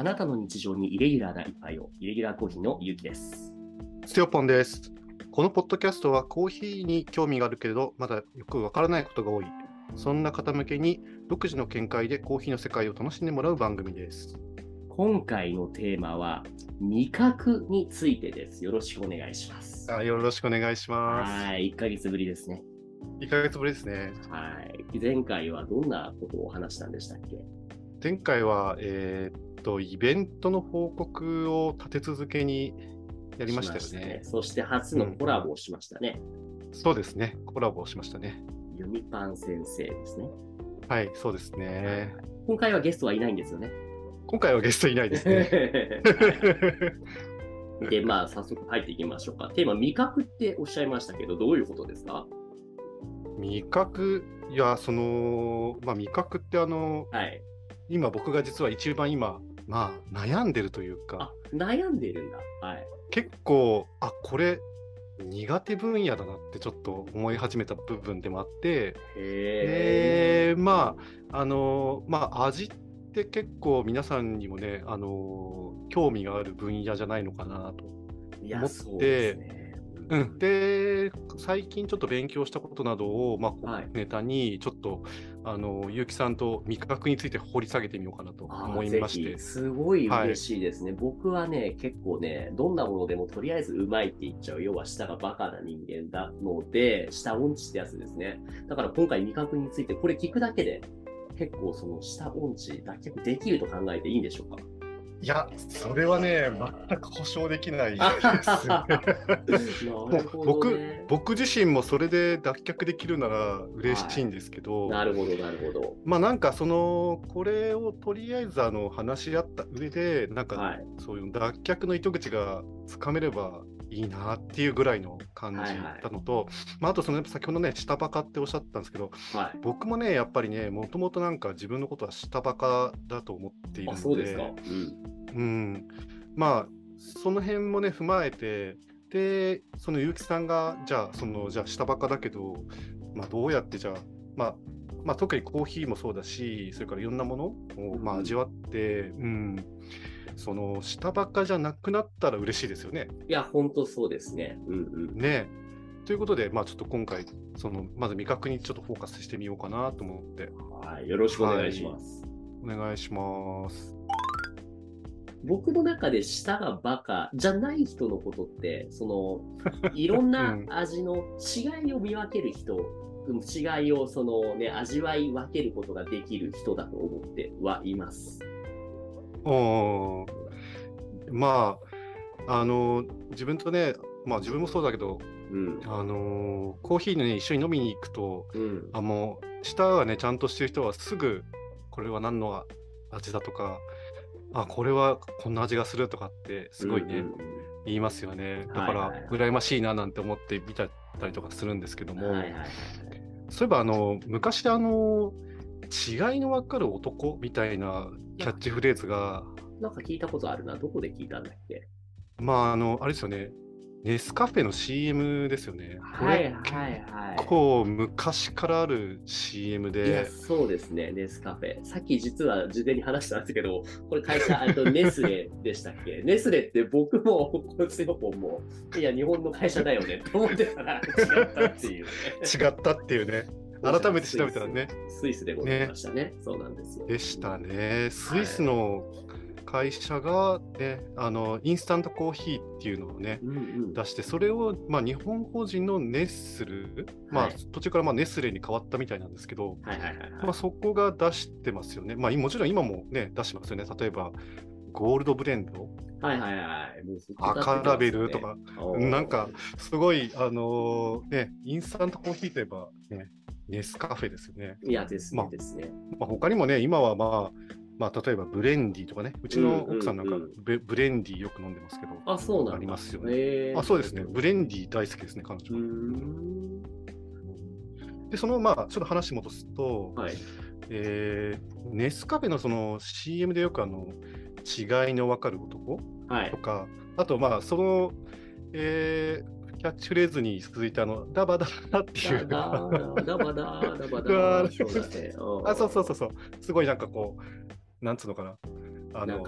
あなたの日常にイレギュラーな一杯を、イレギュラーコーヒーのゆうきです。ステオポンです。このポッドキャストはコーヒーに興味があるけれど、まだよくわからないことが多い。そんな方向けに独自の見解でコーヒーの世界を楽しんでもらう番組です。今回のテーマは、味覚についてです。よろしくお願いします。あよろしくお願いします。はい、1ヶ月ぶりですね。1ヶ月ぶりですね。はい。前回はどんなことを話したんでしたっけ？前回は、えーっと、イベントの報告を立て続けにやりましたよしね。そして初のコラボをしましたね。そうですね。コラボをしましたね。ユミパン先生ですね。はい、そうですね。今回はゲストはいないんですよね。今回はゲストいないですね。で、まあ、早速入っていきましょうか。テーマ、味覚っておっしゃいましたけど、どういうことですか？味覚、いや、その、まあ、味覚ってあの、はい。今僕が実は一番今、まあ、悩んでるというか。あ、悩んでるんだ。はい。結構あこれ苦手分野だなってちょっと思い始めた部分でもあって。へでまああのまあ味って結構皆さんにもねあの興味がある分野じゃないのかなと。思って。そうん、で最近ちょっと勉強したことなどを、まあはい。ネタにちょっとあの結城さんと味覚について掘り下げてみようかなとあ思いまして。すごい嬉しいですね、僕はね、結構ね、どんなものでもとりあえずうまいって言っちゃう。要は舌がバカな人間なので、舌音痴ってやつですね。だから今回味覚について、これ聞くだけで、結構その舌音痴脱却できると考えていいんでしょうか？いや、それはね、全く保証できないです。なるほど僕ね。僕自身もそれで脱却できるなら嬉しいんですけど、なるほど、なるほど。まあなんかそのこれをとりあえずあの話し合った上でなんかはい。そういう脱却の糸口がつかめればいいなっていうぐらいの感じはいはいだのと、まああとその先ほどね下バカっておっしゃったんですけどはい。僕もねやっぱりねもともとなんか自分のことは下バカだと思っているあ、のでそうですか。うん。うん、まあその辺もね踏まえてでその結城さんがじゃあそのじゃあ下バカだけど、まあ、どうやってじゃあ、まあ、まあ特にコーヒーもそうだしそれからいろんなものを、まあ、うん味わって、うんその下バカじゃなくなったら嬉しいですよね。いや、ほんとそうですね。うんうん。ねということで、まあ、ちょっと今回そのまず味覚にちょっとフォーカスしてみようかなと思ってはい。よろしくお願いします。お願いします。僕の中で舌がバカじゃない人のことって、その、いろんなうん味の違いを見分ける人、うん違いをそのね、味わい分けることができる人だと思ってはいます。おーまああの自分とねまあ自分もそうだけどうん。あのーコーヒーね一緒に飲みに行くとうん。あもう舌がねちゃんとしてる人はすぐこれは何の味だとかあこれはこんな味がするとかってすごいね、うん言いますよねだから、はいはいはい羨ましいななんて思って見たりとかするんですけども、うんはいはいはい。そういえばあの昔あの違いの分かる男みたいなキャッチフレーズがなんか聞いたことあるな。どこで聞いたんだっけ？まああのあれですよねネスカフェの CM ですよね。はいはいはい。結構昔からある CM いや、で、そうですね、ネスカフェ。さっき実は事前に話したんですけど、これ会社、あと ネスレでしたっけ？ネスレって僕も、このセオポンも、いや、日本の会社だよねって思ってたら違ったっていうね。違ったっていうね、改めて調べたらね、スイスでございましたね。そうなんですよ。でしたね。スイスの会社が、ね、あのインスタントコーヒーっていうのをね、うんうん。出して、それを、まあ、日本法人のネッスル、まあはい、途中からまあネスレに変わったみたいなんですけど、はいはいはいはい。まあ、そこが出してますよね。まあ、もちろん今もね、出してますよね。例えば、ゴールドブレンド、はいはいはい。もう赤ラベルとか、なんか、すごい、あのーね、インスタントコーヒーといえば、ね、ネスカフェですよね。いやですまあねですね。まあ、他にもね、今はまあ、まあ、例えばブレンディとかね、うちの奥さんなんかブ,、ブレンディよく飲んでますけど、あ、そうなんだ。ありますよね。あそうですね、ブレンディ大好きですね、彼女は。ん。で、その、まあ、ちょっと話戻すと、はい。えーネスカフェのその CM でよくあの、違いの分かる男はいと。か、あと、まあ、その、えーキャッチフレーズに続いて、あの、ダバダバっていう。ダバダダバダ。あ、そうそうそうそう。すごいなんかこう、なんつうのかな。あの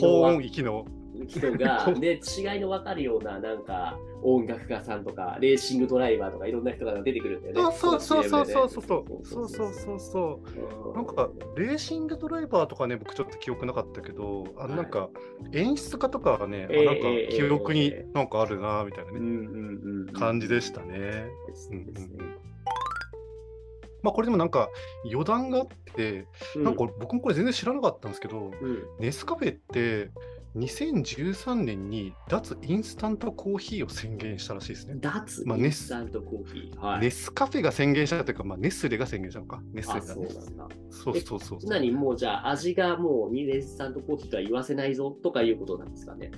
高音域の人が で、違いの分かるような、なんか、音楽家さんとか、レーシングドライバーとか、いろんな人が出てくるんだよね。そうそうそうそうそうそう。そうそうそう。そううん。なんかレーシングドライバーとかね僕ちょっと記憶なかったけどあのなんか演出家とかがね、あええなんかええ記憶にええなんかあるなみたいなね。感じでしたね。うんうんですね。うんまあこれでもなんか余談があって、なんか僕もこれ全然知らなかったんですけど、うん。ネスカフェって2013年に脱インスタントコーヒーを宣言したらしいですね。脱まあインスタントコーヒー。はい。ネスカフェが宣言したというか、まあ、ネスレが宣言したのか。ネスレあ、がね。そうなんだ。そうそうそうそう。何？もうじゃあ味がもうインスタントコーヒーとは言わせないぞとかいうことなんですかね？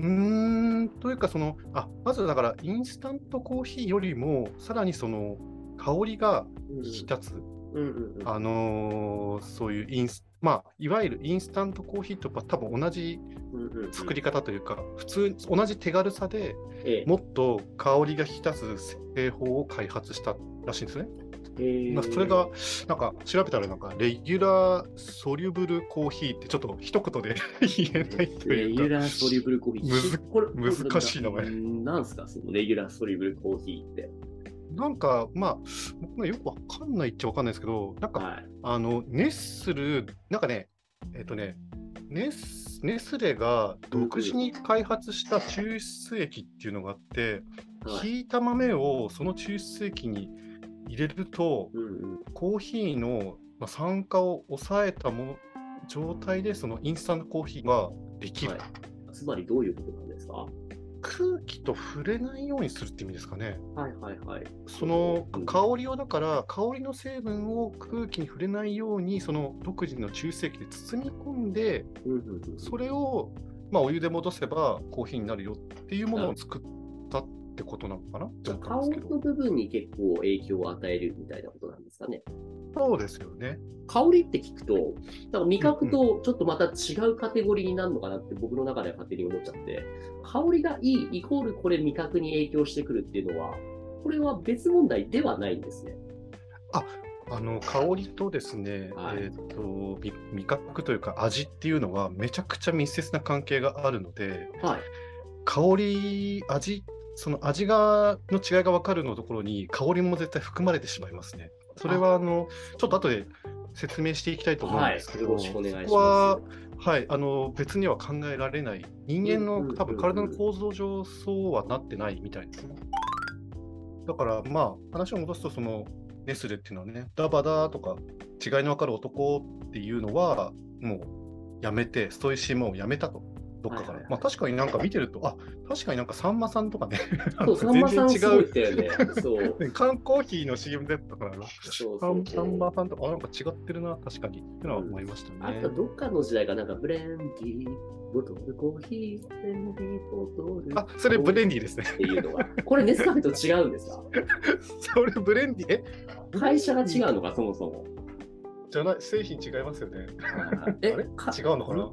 うーん、というか、その、あ、まずだから、インスタントコーヒーよりも、さらにその、香りがうん引き立つ、うんうんうん。あのーそういうインス、まあ、いわゆるインスタントコーヒーと多分同じうんうんうん作り方というか、普通、同じ手軽さでええもっと香りが引き立つ製法を開発したらしいんですね。えーまあそれが、なんか調べたら、なんか、レギュラーソリュブルコーヒーって、ちょっと一言で 言えないとレギュいうか、ラーソリュブルコーヒー。むずこれ難しい名前ななんすか、そのレギュラーソリュブルコーヒーって。なんか、まあ、僕ねよくわかんないっちゃわかんないですけど、なんか、はい。あの、ネスル、なんかね、えっ、とね、ネスネスレが独自に開発した抽出液っていうのがあって、はい。ひいた豆をその抽出液に入れると、うんうん。コーヒーのまあ酸化を抑えたもの状態で、そのインスタントコーヒーができる。はいつまりどういうことなんですか？空気と触れないようにするって意味ですかね。はいはいはい。そのうん香りをだから、香りの成分を空気に触れないように、その独自の抽出液で包み込んで、それを、まあ、お湯で戻せばコーヒーになるよっていうものを作ったってことなのかな？って思ったん香ですけど。りの部分に結構影響を与えるみたいなことなんですかね？そうですよね。香りって聞くと、なんか味覚とちょっとまた違うカテゴリーになるのかなって僕の中では勝手に思っちゃって、香りがいいイコールこれ味覚に影響してくるっていうのは、これは別問題ではないんですね。あの香りとですね、はいえー、と味味覚というか味っていうのはめちゃくちゃ密接な関係があるのではい。香り味その味がの違いが分かるのところに香りも絶対含まれてしまいますね。それはあのちょっと後で説明していきたいと思うんですけど、はいそこは、はい、あの別には考えられない人間の多分体の構造上そうはなってないみたいですね。だからまあ話を戻すとそのネスレっていうのはねダバダとか違いの分かる男っていうのはもうやめてストイシーモンをやめたと。どっかから、はいはいはい。まあ確かになんか見てると、あ確かになんかさんまさんとかね、そう、さんまさん違ったよね。そう。う、缶コーヒーの CM だったからな、そうそうさんさんまさんとか、あなんか違ってるな、確かに。ってのは思いましたね。あとどっかの時代がな。んかブレンディー、ボトルコーヒー、ブレンディー、ボトル。あ、それブレンデディですね。っていうのが。これネスカフェと違うんですか？それブレンディ、え？会社が違うのか、そもそも。じゃない、製品違いますよね。え違うのかな？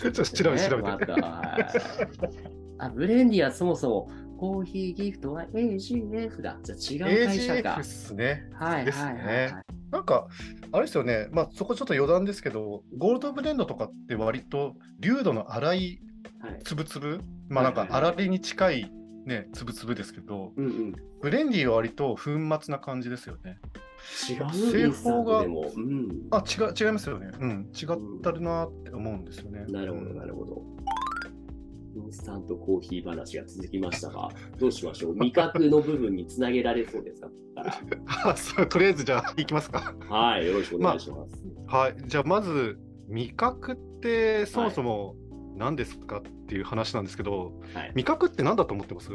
ちょっと調べて調べて。ねまたはいあ、ブレンディはそもそもコーヒーギフトは AGF だ。じゃあ違う会社か AGF っ。すね。はいですはいはいね。なんか、あれですよね、まあそこちょっと余談ですけど、ゴールドブレンドとかって割と流度の粗いはい。つぶつぶ、まあなんか粗りに近いね、つぶつぶですけど、うんうん。ブレンディは割と粉末な感じですよね。違う製法が。うん。あ、違う、違いますよね。うん、違ったるなって思うんですよね。なるほど、なるほど。インスタントコーヒー話が続きましたが、どうしましょう？味覚の部分につなげられそうですか？とりあえずじゃあ、いきますか。らはい、よろしくお願いします。はい、じゃあまず、味覚ってそもそも何ですかっていう話なんですけど、はい。味覚って何だと思ってます？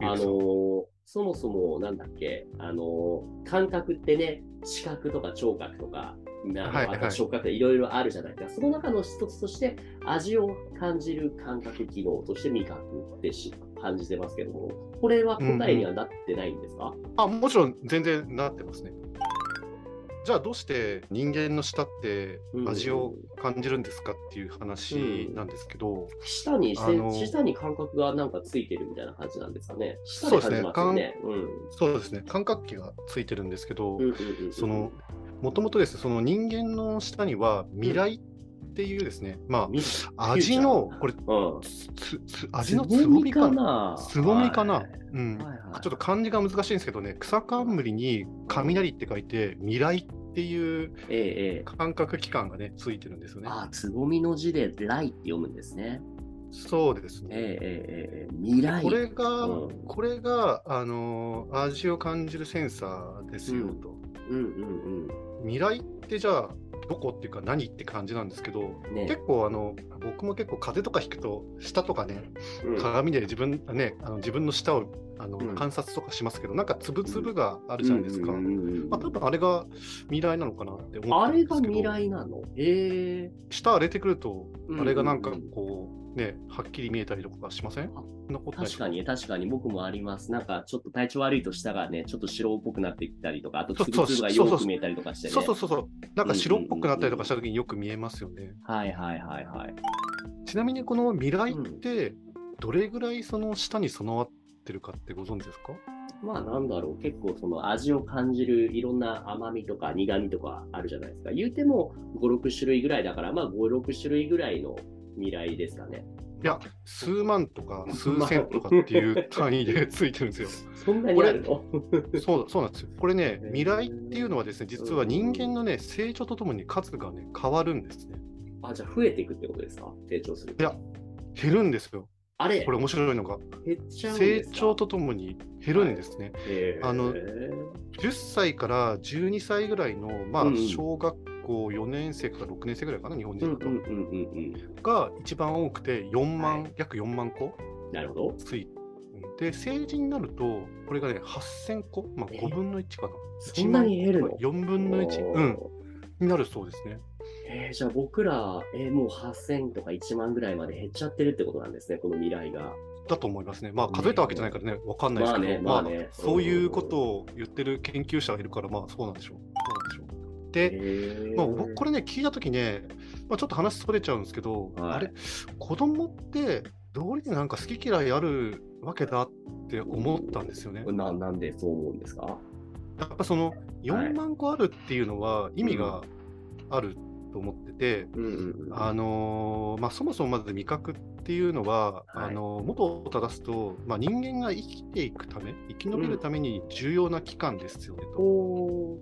あのーそもそもなんだっけ、あのー感覚ってね、視覚とか聴覚とか、なはいはい。あと触覚っていろいろあるじゃないですか。その中の一つとして、味を感じる感覚機能として味覚ってし感じてますけども、これは答えにはなってないんですか、あもちろん全然なってますね。じゃあどうして人間の舌って味を感じるんですかっていう話なんですけど、舌に、あの舌に感覚がなんかついてるみたいな感じなんですかね。舌そうですね。で感じますよね。うん。そうですね、感覚器がついてるんですけど、うんうんうん。うんその、もともとですね、その人間の舌には未来っっていうですね、まみあ、味の、これ、味のつぼみかな。な。つぼみかな、はい。うん。ちょっと漢字が難しいんですけどね、草冠に雷って書いて、未来っていうええええ。感覚器官がね、ついてるんですよね。ああ、つぼみの字で来って読むんですね。そうですね。ええええええ。未来。これが、うんこれが、あのー味を感じるセンサーですようんと。うんうん未来ってじゃあ、どこっていうか何って感じなんですけど、うん。ね。結構あの僕も結構風邪とかひくと舌とかねうん。鏡で自分ねあの自分の舌をあの、うん。観察とかしますけどなんかつぶつぶがあるじゃないですか、うんうんうんうんまあ、多分あれが未来なのかなって思あれがってるんですけど未来なの？ええ舌荒れてくるとうんあれがなんかこうねはっきり見えたりとかしません？確かに、確かに。僕もあります。なんかちょっと体調悪いと舌がね、ちょっと白っぽくなってきたりとか、あとつぶつぶがよく見えたりとかしてね。そうそうそうそう。なんか白っぽくなったりとかした時によく見えますよね、はいはいはいはい。ちなみにこの未来ってどれぐらいその舌に備わってるかってご存知ですか？まあなんだろう、結構その味を感じるいろんな甘みとか苦みとかあるじゃないですか。言うても5、6種類ぐらいだから、まあ5、6種類ぐらいの未来ですかね。いや、数万とか数千とかっていう単位でついてるんですよ。そんなにあるの？そうそうなんですよ。これね未来っていうのはですね、実は人間のね、成長とともに数がね、変わるんですね。あ、じゃあ増えていくってことですか？成長すると。いや減るんですよ。あれ？これ面白いのが、成長とともに減るんですね。へーあの10歳から12歳ぐらいの、まあ小学校4年生から6年生ぐらいかな、日本うん人だと。うんうんうんうん。が一番多くて4万、はい約4万個なるほど。ついで、成人になると、これがね、8000個、まあ、え5分の1かな。そんなに減るの ?4 分の1、うん、になるそうですね。えーじゃあ僕ら、えーもう8000とか1万ぐらいまで減っちゃってるってことなんですね、この未来が。だと思いますね。まあ、数えたわけじゃないからね、わかんないですけど、まあねまあねそういうことを言ってる研究者がいるから、まあ、そうなんでしょう。でまあ、僕これね、聞いたときね、まあ、ちょっと話それちゃうんですけど、はい。あれ、子供って、どうりでなんか好き嫌いあるわけだって思ったんですよね。ななんでそう思うんですか？やっぱその4万個あるっていうのは意味があると思ってて、うんうんうん。あのーまあ、そもそもまず味覚っていうのは、はい。あのー元を正すと、まあ、人間が生きていくため生き延びるために重要な器官ですよねと、お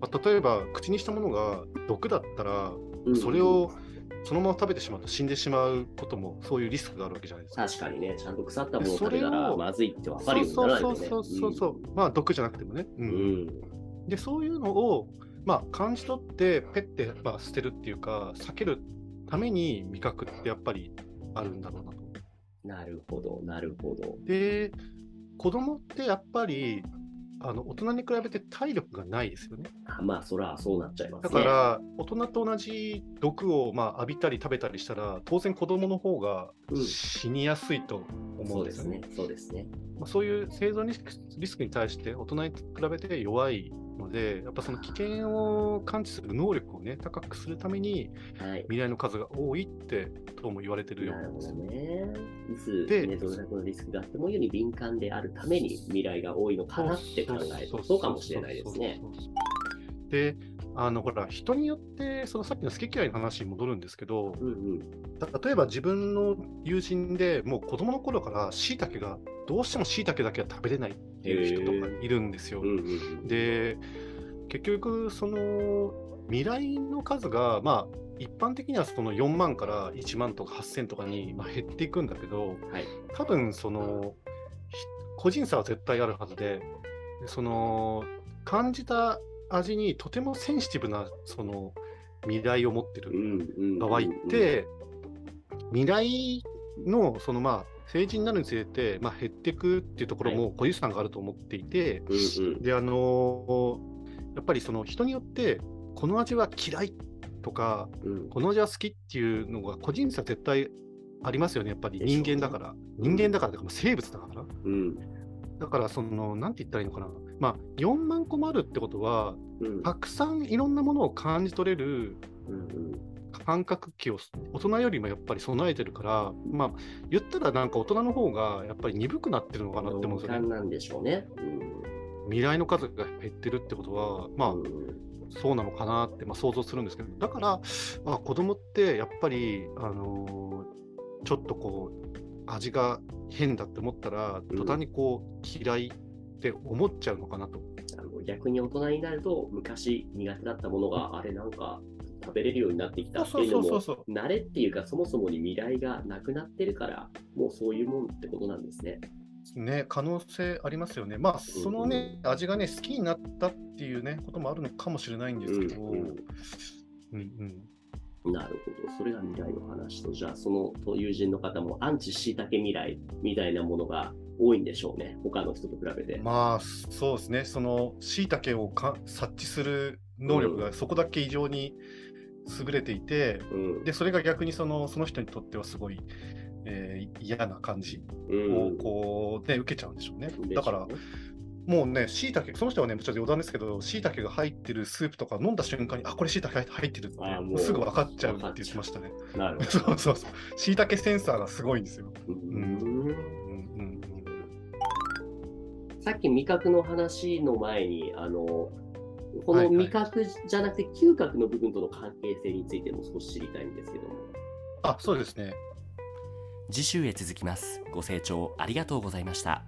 まあ、例えば口にしたものが毒だったらーそれをそのまま食べてしまうと死んでしまうこともそういうリスクがあるわけじゃないですか。確かにね、ちゃんと腐ったものを食べたらまずいって分かるようになそうらないとね。そうそうそうそう、まあ毒じゃなくてもね、ううんん。でそういうのを、まあ、感じ取ってペッて、まあ、捨てるっていうか避けるために味覚ってやっぱりあるんだろうなと。なるほど、なるほど。で子供ってやっぱりあの大人に比べて体力がないですよね。あまあ、そらそうなっちゃいますね。だから、大人と同じ毒を、まあ、浴びたり食べたりしたら当然子供の方がうん死にやすいと思そううんでですよね。すね。そうですね。まあ、そういう生存リスクリスクに対して大人に比べて弱いので、やっぱその危険を感知する能力をね、高くするためにはい。未来の数が多いってどうも言われてるようなんですよ。ね。いつ、でね、どれだけのリスクがあってもより敏感であるために未来が多いのかなって考えると、そうかもしれないですね。で、あのほら、人によって、そのさっきの好き嫌いの話に戻るんですけど、うんうん。た例えば自分の友人でもう子供の頃からしいたけが、どうしてもしいたけだけは食べれないっていう人とかいるんですよ。うんうんうん、で、結局、その未来の数が、まあ、一般的にはその4万から1万とか8000とかにまあ減っていくんだけど、はい。多分そのひ個人差は絶対あるはずで、でその感じた味にとてもセンシティブなその未来を持ってるうんうん場合って、未来のそのまあ成人になるにつれて、まあ、減っていくっていうところも個人差があると思っていて、であのやっぱりその人によってこの味は嫌いとかうん。この味は好きっていうのが個人差絶対ありますよねやっぱり人間だから、人間だからとかまあ生物だからうん。だからそのなんて言ったらいいのかな。まあ4万個もあるってことはうん。たくさんいろんなものを感じ取れるうん感覚器を大人よりもやっぱり備えてるからまあ言ったらなんか大人の方がやっぱり鈍くなってるのかなって思うんですよね。なんでしょうね。うん未来の数が減ってるってことはまあうん。そうなのかなって、まあ、想像するんですけど、だから、まあ、子供ってやっぱり、あのー、ちょっとこう、味が変だって思ったら、途端にこう、嫌いって思っちゃうのかなと。あの逆に大人になると、昔苦手だったものが、あれなんか食べれるようになってきたっていうのも、慣れっていうか、そもそもに未来がなくなってるから、もうそういうもんってことなんですね。ね、可能性ありますよね。まあ、そのね、うん、味がね、好きになったっていうね、こともあるのかもしれないんですけど、うん、うんうん、なるほど。それが未来の話と、じゃあ、その友人の方もアンチしいたけ未来みたいなものが多いんでしょうね、他の人と比べて。まあ、そうですね。その、しいたけをか察知する能力がそこだけ異常に優れていて、うん、で、それが逆にそのその人にとってはすごい、えー、嫌な感じをこう、ね、受けちゃうんでしょうね。だから、もうね、しいたけ、その人はね、ちょっと余談ですけど、しいたけが入ってるスープとか飲んだ瞬間に、あ、これしいたけ入ってるって、もうすぐ分かっちゃうって言ってましたね。なるほど。そうそうそう。しいたけセンサーがすごいんですよ。うん。さっき味覚の話の前に、あの、この味覚じゃなくて嗅覚の部分との関係性についても少し知りたいんですけども。あ、そうですね。次週へ続きます。ご清聴ありがとうございました。